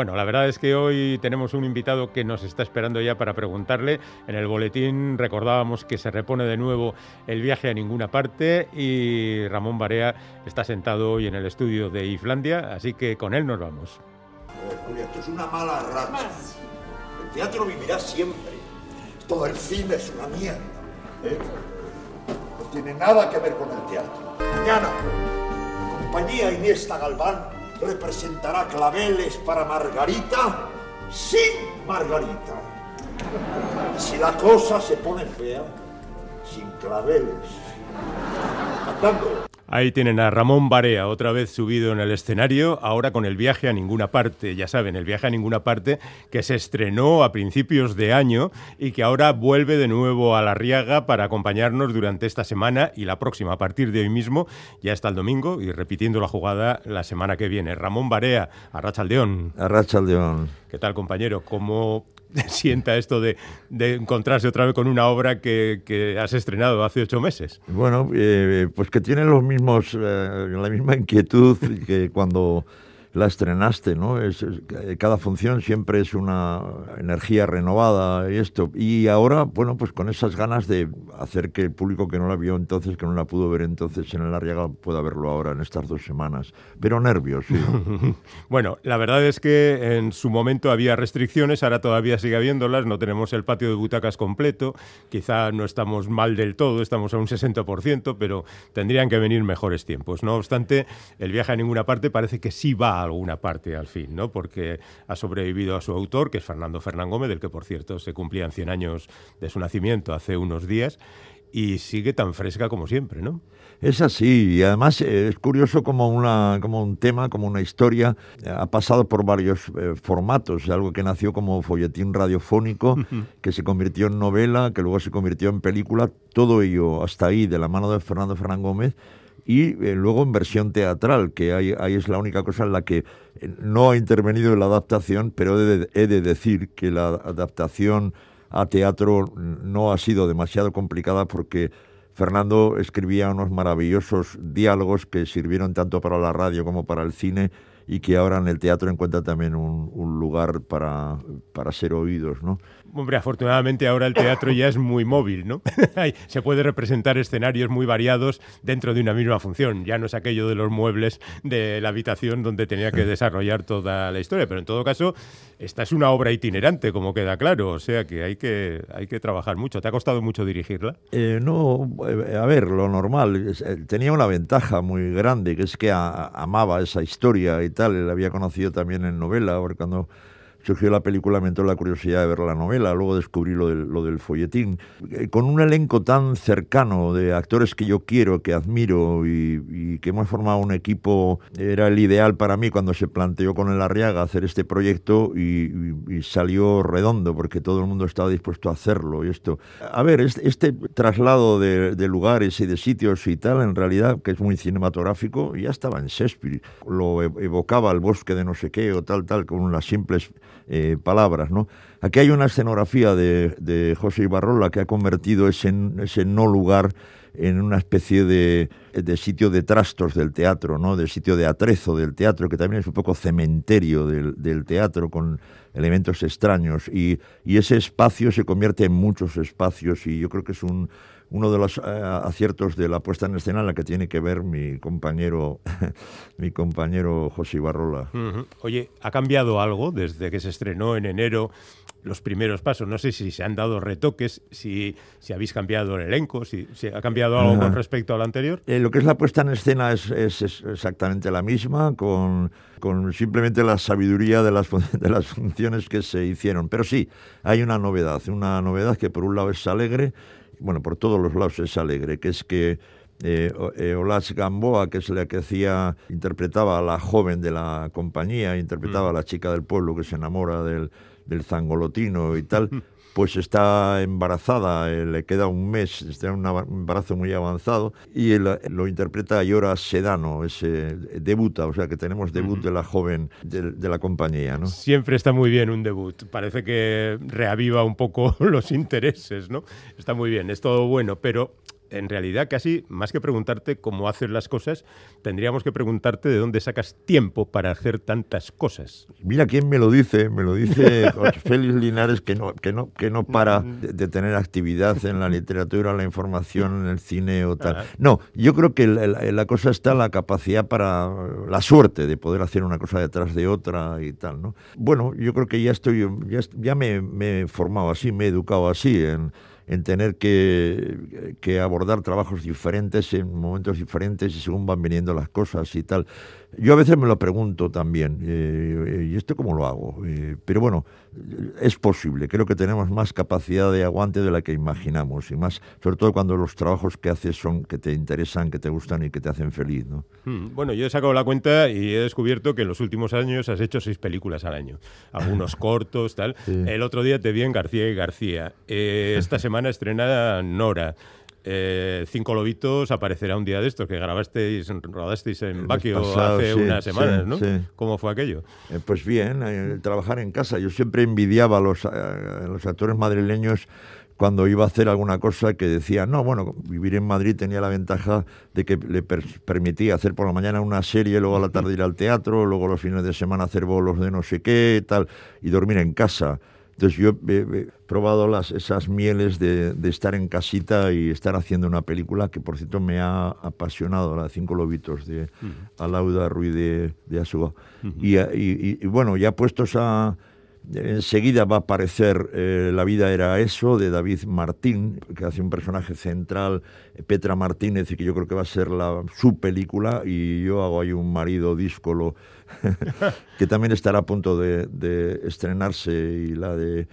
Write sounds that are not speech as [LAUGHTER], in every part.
Bueno, la verdad es que hoy tenemos un invitado que nos está esperando ya para preguntarle. En el boletín recordábamos que se repone de nuevo el viaje a ninguna parte y Ramón Barea está sentado hoy en el estudio de Islandia, así que con él nos vamos. Julia, esto es una mala racha. El teatro vivirá siempre. Todo el cine es una mierda. ¿eh? No tiene nada que ver con el teatro. Mañana, compañía Iniesta Galván representará claveles para Margarita sin Margarita. Si la cosa se pone fea, sin claveles. Cantando. Ahí tienen a Ramón Barea, otra vez subido en el escenario, ahora con el viaje a ninguna parte. Ya saben, el viaje a ninguna parte que se estrenó a principios de año y que ahora vuelve de nuevo a la Riaga para acompañarnos durante esta semana y la próxima, a partir de hoy mismo, ya está el domingo y repitiendo la jugada la semana que viene. Ramón Barea, Arrachaldeón. Arrachaldeón. ¿Qué tal, compañero? ¿Cómo [LAUGHS] sienta esto de, de, encontrarse otra vez con una obra que, que has estrenado hace ocho meses? Bueno, eh, pues que tiene los mismos, eh, la misma inquietud que cuando la estrenaste, ¿no? Es, es, cada función siempre es una energía renovada y esto. Y ahora, bueno, pues con esas ganas de hacer que el público que no la vio entonces, que no la pudo ver entonces en el Arriaga, pueda verlo ahora en estas dos semanas. Pero nervios, sí. [LAUGHS] bueno, la verdad es que en su momento había restricciones, ahora todavía sigue habiéndolas, no tenemos el patio de butacas completo, quizá no estamos mal del todo, estamos a un 60%, pero tendrían que venir mejores tiempos. No obstante, el viaje a ninguna parte parece que sí va alguna parte al fin, ¿no? Porque ha sobrevivido a su autor, que es Fernando Fernán Gómez, del que por cierto se cumplían 100 años de su nacimiento hace unos días, y sigue tan fresca como siempre, ¿no? Es así, y además eh, es curioso como, una, como un tema, como una historia, eh, ha pasado por varios eh, formatos, algo que nació como folletín radiofónico, que se convirtió en novela, que luego se convirtió en película, todo ello hasta ahí de la mano de Fernando Fernán Gómez, y eh, luego en versión teatral, que ahí, ahí, es la única cosa en la que no ha intervenido la adaptación, pero he de, he de, decir que la adaptación a teatro no ha sido demasiado complicada porque Fernando escribía unos maravillosos diálogos que sirvieron tanto para la radio como para el cine y que ahora en el teatro encuentra también un, un lugar para, para ser oídos, ¿no? Hombre, afortunadamente ahora el teatro ya es muy móvil, ¿no? [LAUGHS] Se puede representar escenarios muy variados dentro de una misma función. Ya no es aquello de los muebles de la habitación donde tenía que desarrollar toda la historia. Pero en todo caso, esta es una obra itinerante, como queda claro. O sea que hay que, hay que trabajar mucho. ¿Te ha costado mucho dirigirla? Eh, no, a ver, lo normal. Tenía una ventaja muy grande, que es que a, amaba esa historia y tal. Había conocido también en novela, porque cuando surgió la película me entró la curiosidad de ver la novela, luego descubrí lo del, lo folletín. Eh, con un elenco tan cercano de actores que yo quiero, que admiro y, y, que hemos formado un equipo, era el ideal para mí cuando se planteó con el Arriaga hacer este proyecto y, salió redondo porque todo el mundo estaba dispuesto a hacerlo. Y esto, a ver, este, traslado de, lugares y de sitios y tal, en realidad, que es muy cinematográfico, ya estaba en Shakespeare. Lo evocaba el bosque de no sé qué o tal, tal, con unas simples eh, palabras. ¿no? Aquí hay una escenografía de, de José Ibarrola que ha convertido ese, ese, no lugar en una especie de, de, sitio de trastos del teatro, ¿no? de sitio de atrezo del teatro, que también es un poco cementerio del, del teatro con elementos extraños. Y, y, ese espacio se convierte en muchos espacios y yo creo que es un, uno de los uh, aciertos de la puesta en escena en la que tiene que ver mi compañero, [LAUGHS] mi compañero José Ibarrola. Uh -huh. Oye, ¿ha cambiado algo desde que se estrenó en enero los primeros pasos? No sé si se han dado retoques, si, si habéis cambiado el elenco, si, si ha cambiado algo uh -huh. con respecto al anterior. Eh, lo que es la puesta en escena es, es, es exactamente la misma, con, con, simplemente la sabiduría de las, de las funciones que se hicieron. Pero sí, hay una novedad, una novedad que por un lado es alegre, bueno, por todos los lados es alegre, que es que eh, eh, Olas Gamboa, que es la que hacía, interpretaba a la joven de la compañía, interpretaba mm. a la chica del pueblo que se enamora del, del zangolotino y tal, [LAUGHS] pues está embarazada, eh, le queda un mes, está en un embarazo muy avanzado, y él, lo interpreta Yora Sedano, ese, debuta, o sea que tenemos debut uh -huh. de la joven de, de, la compañía. ¿no? Siempre está muy bien un debut, parece que reaviva un poco [LAUGHS] los intereses, ¿no? Está muy bien, es todo bueno, pero en realidad casi más que preguntarte cómo haces las cosas, tendríamos que preguntarte de dónde sacas tiempo para hacer tantas cosas. Mira quién me lo dice, me lo dice [LAUGHS] Félix Linares que no, que no, que no para de, tener actividad en la literatura, la información, en el cine o tal. No, yo creo que la, cosa está la capacidad para la suerte de poder hacer una cosa detrás de otra y tal, ¿no? Bueno, yo creo que ya estoy, ya, ya me, me he formado así, me he educado así en en tener que, que, abordar trabajos diferentes en momentos diferentes y según van viniendo las cosas y tal. Yo a veces me lo pregunto también, eh, ¿y esto cómo lo hago? Eh, pero bueno, es posible. Creo que tenemos más capacidad de aguante de la que imaginamos y más, sobre todo cuando los trabajos que haces son que te interesan, que te gustan y que te hacen feliz. ¿no? Hmm, bueno, yo he sacado la cuenta y he descubierto que en los últimos años has hecho seis películas al año, algunos [LAUGHS] cortos, tal. El otro día te vi en García y García. Eh, esta semana [LAUGHS] estrenada Nora. Eh, Cinco Lobitos aparecerá un día de estos, que grabasteis, rodasteis en Baquio hace unas semanas, ¿no? ¿Cómo fue aquello? Eh, pues bien, eh, trabajar en casa. Yo siempre envidiaba a los, los actores madrileños cuando iba a hacer alguna cosa que decía, no, bueno, vivir en Madrid tenía la ventaja de que le permitía hacer por la mañana una serie, luego a la tarde ir al teatro, luego los fines de semana hacer bolos de no sé qué, tal, y dormir en casa. Entonces yo he, probado las, esas mieles de, estar en casita y estar haciendo una película que por cierto me ha apasionado, la de Cinco Lobitos de Alauda Ruiz de, de y, bueno, ya puestos a... Enseguida va a aparecer eh, La vida era eso, de David Martín, que hace un personaje central, Petra Martínez, y que yo creo que va a ser la, su película, y yo hago ahí un marido díscolo [LAUGHS] que también estará a punto de, estrenarse, y la de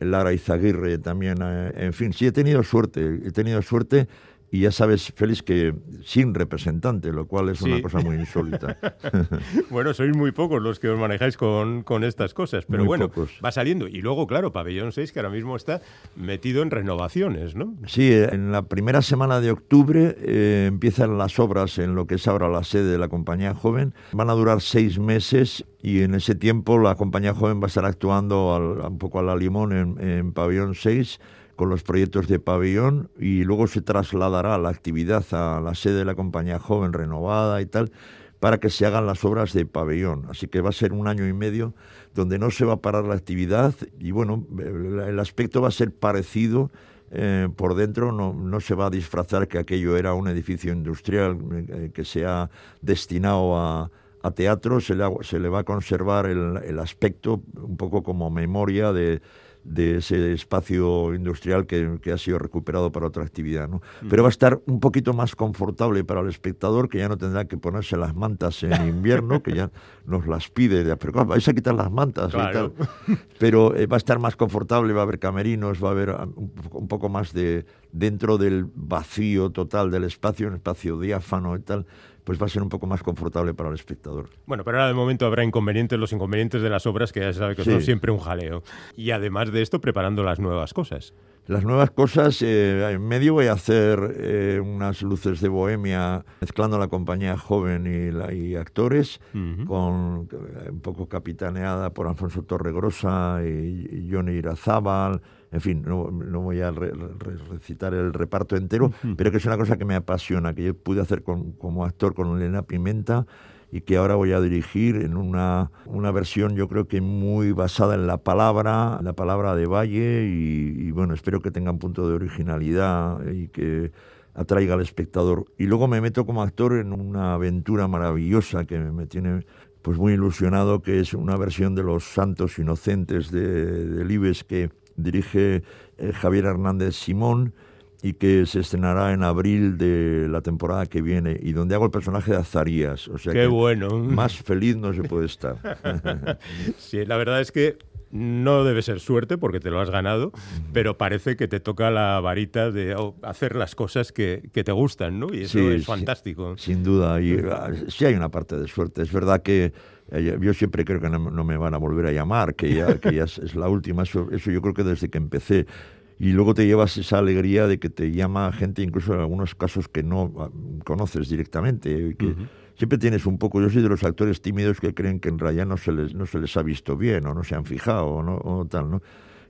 Lara Izaguirre también. Eh, en fin, sí he tenido suerte, he tenido suerte y ya sabes, Félix, que sin representante, lo cual es una cosa muy insólita. [LAUGHS] bueno, sois muy pocos los que os manejáis con, con estas cosas, pero bueno, va saliendo. Y luego, claro, Pabellón 6, que ahora mismo está metido en renovaciones, ¿no? Sí, en la primera semana de octubre eh, empiezan las obras en lo que es ahora la sede de la compañía joven. Van a durar seis meses y en ese tiempo la compañía joven va a estar actuando un poco a la limón en, en Pabellón 6 con los proyectos de pabellón y luego se trasladará la actividad a la sede de la compañía joven renovada y tal para que se hagan las obras de pabellón. Así que va a ser un año y medio donde no se va a parar la actividad y bueno, el aspecto va a ser parecido. Eh, por dentro no, no, se va a disfrazar que aquello era un edificio industrial eh, que se ha destinado a, a teatro, se le, se le, va a conservar el, el aspecto un poco como memoria de, de ese espacio industrial que, ha sido recuperado para otra actividad. ¿no? Pero va a estar un poquito más confortable para el espectador, que ya no tendrá que ponerse las mantas en [LAUGHS] invierno, que ya nos las pide. Pero vais a quitar las mantas y tal. [LAUGHS] Pero eh, va a estar más confortable, va a haber camerinos, va a haber um, un poco más de dentro del vacío total del espacio, un espacio diáfano y tal pues va a ser un poco más confortable para el espectador. Bueno, pero ahora de momento habrá inconvenientes, los inconvenientes de las obras, que ya se sabe que son siempre un jaleo. Y además de esto, preparando las nuevas cosas. Las nuevas cosas, eh, en medio voy a hacer eh, unas luces de bohemia mezclando la compañía joven y, actores, con eh, un poco capitaneada por Alfonso Torregrosa y, y Johnny Irazábal, en fin, no, voy a recitar el reparto entero, pero que es una cosa que me apasiona, que yo pude hacer como actor con Elena Pimenta y que ahora voy a dirigir en una, una versión yo creo que muy basada en la palabra, la palabra de Valle y, bueno, espero que tenga un punto de originalidad y que atraiga al espectador. Y luego me meto como actor en una aventura maravillosa que me tiene pues muy ilusionado, que es una versión de Los Santos Inocentes de, de Libes que dirige eh, Javier Hernández Simón y que se estrenará en abril de la temporada que viene y donde hago el personaje de Azarías. O sea Qué bueno. [LAUGHS] Más feliz no se puede estar. [LAUGHS] sí, la verdad es que no debe ser suerte porque te lo has ganado, pero parece que te toca la varita de oh, hacer las cosas que, te gustan, ¿no? Y eso es fantástico. sin duda. Y ah, sí hay una parte de suerte. Es verdad que eh, yo siempre creo que no, me van a volver a llamar, que ya, que ya es, la última. Eso, yo creo que desde que empecé. Y luego te llevas esa alegría de que te llama gente, incluso en algunos casos que no ah, conoces directamente. Que Siempre tienes un poco. Yo soy de los actores tímidos que creen que en realidad no se les, no se les ha visto bien o no se han fijado o, no, o tal, ¿no?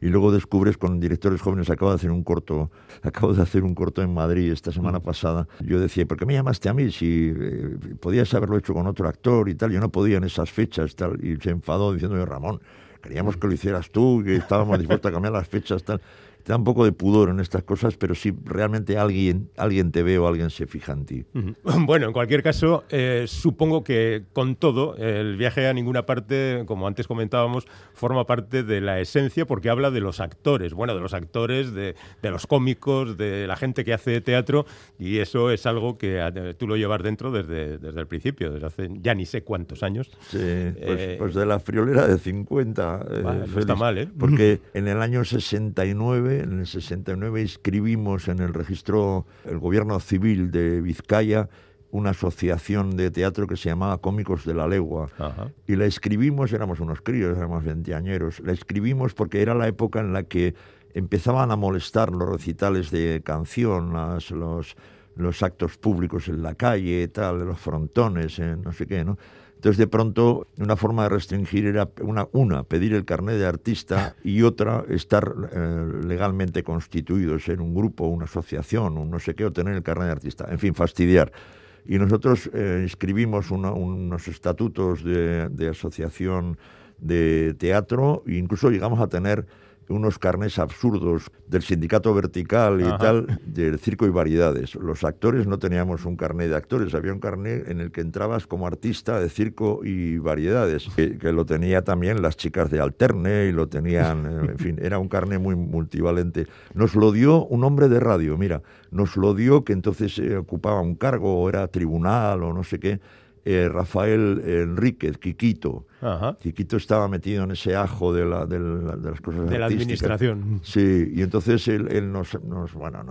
y luego descubres con directores jóvenes, acabo de hacer un corto, [LAUGHS] acabo de hacer un corto en Madrid esta semana pasada, yo decía, ¿por qué me llamaste a mí si eh, podías haberlo hecho con otro actor y tal? Yo no podía en esas fechas tal, y se enfadó diciéndome, Ramón, queríamos que lo hicieras tú, que estábamos dispuestos a cambiar las fechas tal te da un poco de pudor en estas cosas, pero si realmente alguien, alguien te ve o alguien se fija en ti. [CLEARS THROAT] Bueno, en cualquier caso, eh, supongo que con todo, el viaje a ninguna parte, como antes comentábamos, forma parte de la esencia porque habla de los actores, bueno, de los actores, de, los cómicos, de la gente que hace teatro, y eso es algo que eh, tú lo llevas dentro desde, desde el principio, desde hace ya ni sé cuántos años. Sí, pues, eh, pues de la friolera de 50. no está mal, ¿eh? Porque [CLEARS THROAT] en el año 69 en el 69 inscribimos en el registro el gobierno civil de Vizcaya una asociación de teatro que se llamaba Cómicos de la Legua. Y la escribimos, éramos unos críos, éramos veinteañeros, la escribimos porque era la época en la que empezaban a molestar los recitales de canción, los, los actos públicos en la calle, tal, los frontones, no sé qué, ¿no? Entonces, de pronto, una forma de restringir era una, pedir el carnet de artista y otra, estar eh, legalmente constituido, ser un grupo, una asociación, un no sé qué, o tener el carnet de artista. En fin, fastidiar. Y nosotros eh, inscribimos unos estatutos de asociación de teatro e incluso llegamos a tener unos carnes absurdos del sindicato vertical y tal, del circo y variedades. Los actores no teníamos un carnet de actores, había un carnet en el que entrabas como artista de circo y variedades, que, lo tenía también las chicas de Alterne y lo tenían, en fin, era un carnet muy multivalente. Nos lo dio un hombre de radio, mira, nos lo dio que entonces eh, ocupaba un cargo o era tribunal o no sé qué, eh, Rafael Enríquez, Quiquito. Quiquito estaba metido en ese ajo de, la, de, las cosas De la administración. Sí, y entonces él, nos, bueno,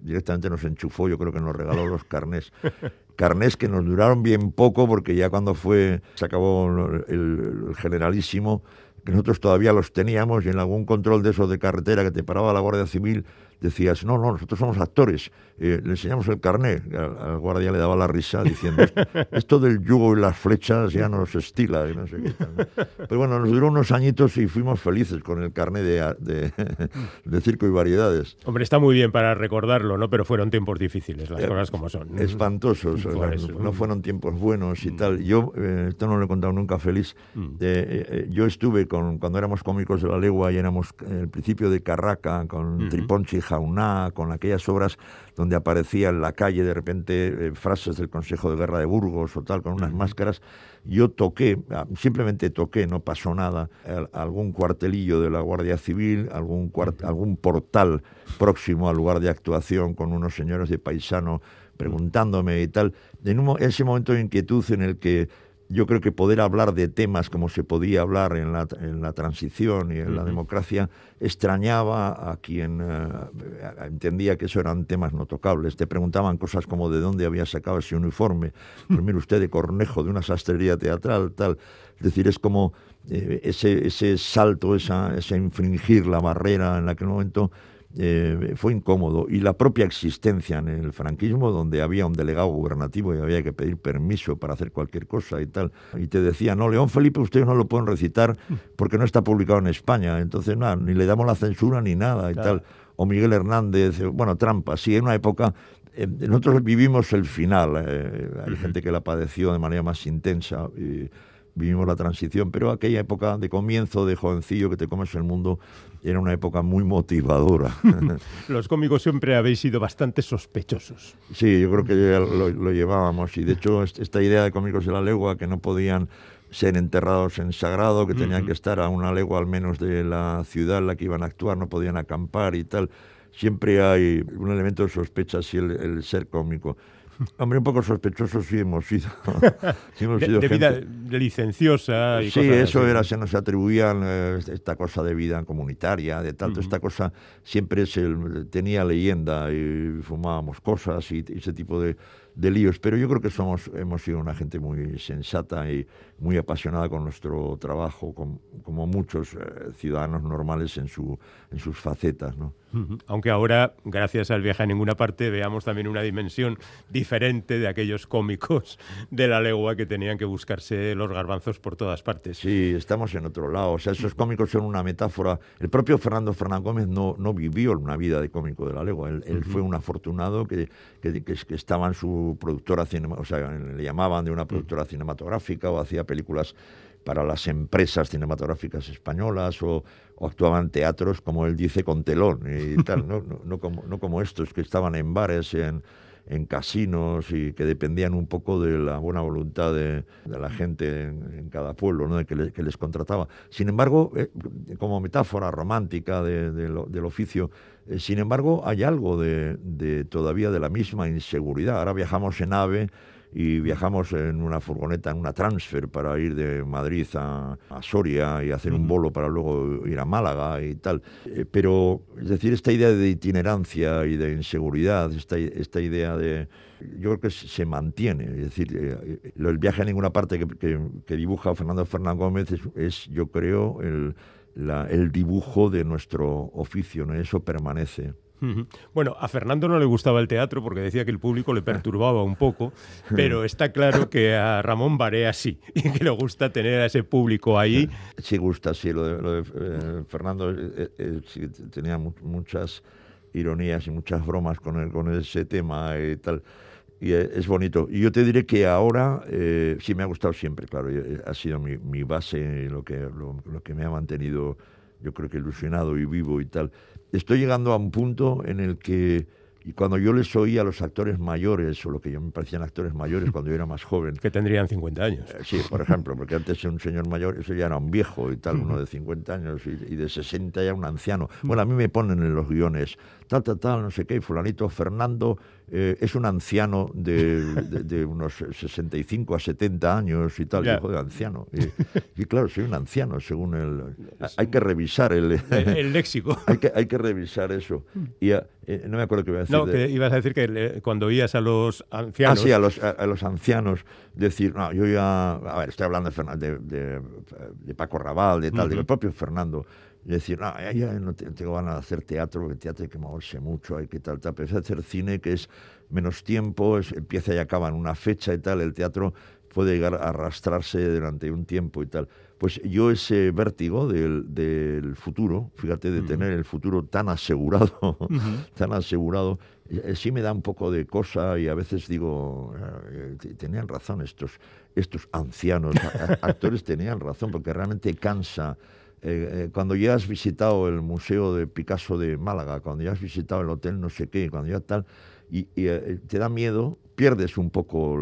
directamente nos enchufó, yo creo que nos regaló los carnés. [LAUGHS] carnés que nos duraron bien poco porque ya cuando fue, se acabó el generalísimo, que nosotros todavía los teníamos y en algún control de esos de carretera que te paraba la Guardia Civil decías, no, no, nosotros somos actores, eh, le enseñamos el carnet. Al, guardia le daba la risa diciendo, esto [LAUGHS] del yugo y las flechas ya nos estila. Y no sé qué Pero bueno, nos duró unos añitos y fuimos felices con el carnet de, de, circo y variedades. Hombre, está muy bien para recordarlo, ¿no? Pero fueron tiempos difíciles, las eh, cosas como son. Espantosos, no, fueron tiempos buenos y mm. tal. Yo, eh, esto no lo he contado nunca feliz, mm. yo estuve con, cuando éramos cómicos de la legua y éramos el principio de Carraca con Triponchi Jauná, con aquellas obras donde aparecía en la calle de repente eh, frases del Consejo de Guerra de Burgos o tal, con unas máscaras. Yo toqué, ah, simplemente toqué, no pasó nada, algún cuartelillo de la Guardia Civil, algún, algún portal próximo al lugar de actuación con unos señores de paisano preguntándome y tal. En ese momento de inquietud en el que yo creo que poder hablar de temas como se podía hablar en la, en la transición y en la democracia extrañaba a quien eh, entendía que eso eran temas no tocables. Te preguntaban cosas como de dónde había sacado ese uniforme. [LAUGHS] Pues mire usted, de Cornejo, de una sastrería teatral, tal. Es decir, es como eh, ese, ese salto, esa, ese infringir la barrera en aquel momento eh, fue incómodo. Y la propia existencia en el franquismo, donde había un delegado gubernativo y había que pedir permiso para hacer cualquier cosa y tal, y te decía, no, León Felipe ustedes no lo pueden recitar porque no está publicado en España, entonces nada, ni le damos la censura ni nada y tal. O Miguel Hernández, bueno, trampa, sí, en una época eh, nosotros vivimos el final, eh, hay gente que la padeció de manera más intensa. Y, vivimos la transición, pero aquella época de comienzo, de jovencillo que te comes el mundo, era una época muy motivadora. [LAUGHS] Los cómicos siempre habéis sido bastante sospechosos. Sí, yo creo que lo, llevábamos y de hecho esta idea de cómicos de la legua que no podían ser enterrados en sagrado, que tenían que estar a una legua al menos de la ciudad en la que iban a actuar, no podían acampar y tal. Siempre hay un elemento de sospecha si el ser cómico. Hombre, un poco sospechosos sí hemos sido. [LAUGHS] de, vida licenciosa. Y sí, eso era, se nos atribuían eh, esta cosa de vida comunitaria, de tanto, esta cosa siempre se, tenía leyenda y fumábamos cosas y ese tipo de, de líos, pero yo creo que somos, hemos sido una gente muy sensata y muy apasionada con nuestro trabajo, como muchos eh, ciudadanos normales en, su, en sus facetas. ¿no? Aunque ahora, gracias al viaje a ninguna parte, veamos también una dimensión diferente de aquellos cómicos de la legua que tenían que buscarse los garbanzos por todas partes. Sí, estamos en otro lado. O sea, esos cómicos son una metáfora. El propio Fernando Fernán Gómez no, no vivió una vida de cómico de la legua. Él, fue un afortunado que, que, que, estaba en su productora, o sea, le llamaban de una productora cinematográfica o hacía películas para las empresas cinematográficas españolas o, actuaban teatros, como él dice, con telón y [LAUGHS] tal, no, no, como, no como estos que estaban en bares, en, en casinos y que dependían un poco de la buena voluntad de, la gente en, cada pueblo ¿no? que, les contrataba. Sin embargo, eh, como metáfora romántica del oficio, eh, sin embargo, hay algo de, de, todavía de la misma inseguridad. Ahora viajamos en AVE y viajamos en una furgoneta, en una transfer para ir de Madrid a, Soria y hacer un bolo para luego ir a Málaga y tal. Eh, pero, es decir, esta idea de itinerancia y de inseguridad, esta, esta idea de... Yo creo que se mantiene. Es decir, eh, el viaje a ninguna parte que, dibuja Fernando Fernán Gómez es, yo creo, el, el dibujo de nuestro oficio, ¿no? Eso permanece. Bueno, a Fernando no le gustaba el teatro porque decía que el público le perturbaba un poco, [LAUGHS] pero está claro que a Ramón Barea sí, [LAUGHS] y que le gusta tener a ese público ahí. [LAUGHS] Sí gusta, sí, lo de, eh, Fernando eh, eh, tenía muchas ironías y muchas bromas con, con ese tema y tal. Y es bonito. Y yo te diré que ahora sí me ha gustado siempre, claro. Ha sido mi, mi base, lo que, lo que me ha mantenido, yo creo que ilusionado y vivo y tal estoy llegando a un punto en el que y cuando yo les oía a los actores mayores, o lo que yo me parecían actores mayores [LAUGHS] cuando yo era más joven. Que tendrían 50 años. Eh, sí, por ejemplo, porque antes un señor mayor, eso ya era un viejo y tal, uno de 50 años y, de 60 ya un anciano. Bueno, a mí me ponen en los guiones, tal, tal, tal, no sé qué, y fulanito Fernando eh, es un anciano de, unos 65 a 70 años y tal, hijo de anciano. Y, claro, soy un anciano, según el... Hay que revisar el... El, léxico. [LAUGHS] hay, que, hay que revisar eso. Y eh, no me acuerdo qué iba a decir. No, que ibas a decir que cuando oías a los ancianos... Ah, sí, a los, a, los ancianos decir, no, yo ya... A ver, estoy hablando de, de, Paco Raval, de tal, del propio Fernando y decir, no, ya no tengo ganas de hacer teatro, porque el teatro hay que moverse mucho, hay que tal, tal. Pero a hacer cine, que es menos tiempo, empieza y acaba en una fecha y tal, el teatro puede llegar a arrastrarse durante un tiempo y tal. Pues yo ese vértigo del, del futuro, fíjate, de tener el futuro tan asegurado, [LAUGHS] tan asegurado, eh, sí me da un poco de cosa y a veces digo, eh, tenían razón estos, estos ancianos, actores tenían razón, porque realmente cansa eh, eh, cuando ya has visitado el Museo de Picasso de Málaga, cuando ya has visitado el hotel no sé qué, cuando ya tal, y, eh, te da miedo, pierdes un poco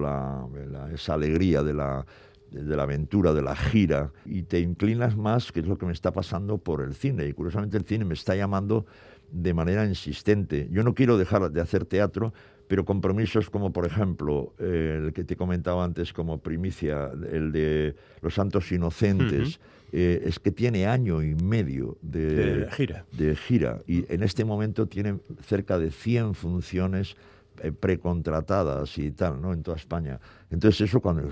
esa alegría de la, de la aventura, de la gira, y te inclinas más, que es lo que me está pasando por el cine. Y curiosamente el cine me está llamando de manera insistente. Yo no quiero dejar de hacer teatro, pero compromisos como, por ejemplo, el que te comentaba antes como primicia, el de Los Santos Inocentes, eh, es que tiene año y medio de, gira. de gira y en este momento tiene cerca de 100 funciones eh, precontratadas y tal, ¿no? En toda España. Entonces eso cuando...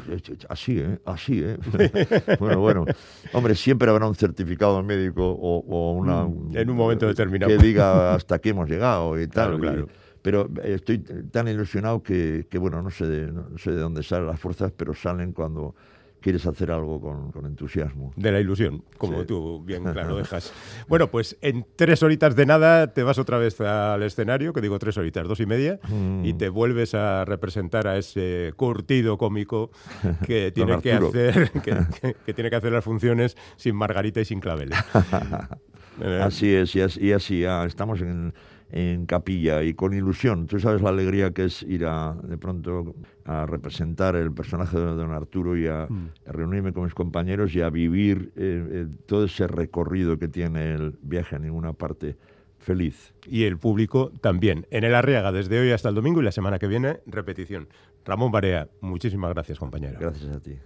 Así, ¿eh? Así, ¿eh? [LAUGHS] bueno, bueno. Hombre, siempre habrá un certificado médico o, una... Mm, en un momento determinado. Que diga hasta aquí hemos llegado y [LAUGHS] tal. Claro, pero estoy tan ilusionado que, que bueno, no sé, de, no sé de dónde salen las fuerzas, pero salen cuando quieres hacer algo con, entusiasmo. De la ilusión, como tú bien [LAUGHS] claro dejas. Bueno, pues en tres horitas de nada te vas otra vez al escenario, que digo tres horitas, dos y media, y mm. te vuelves a representar a ese curtido cómico [LAUGHS] que tiene que hacer [LAUGHS] que, tiene que hacer las funciones sin Margarita y sin claveles. así es, y así, y así estamos en en capilla y con ilusión. Tú sabes la alegría que es ir a, de pronto a representar el personaje de don Arturo y a, mm. reunirme con mis compañeros y a vivir eh, eh, todo ese recorrido que tiene el viaje a ninguna parte feliz. Y el público también. En el Arriaga, desde hoy hasta el domingo y la semana que viene, repetición. Ramón Barea, muchísimas gracias, compañero. Gracias a ti.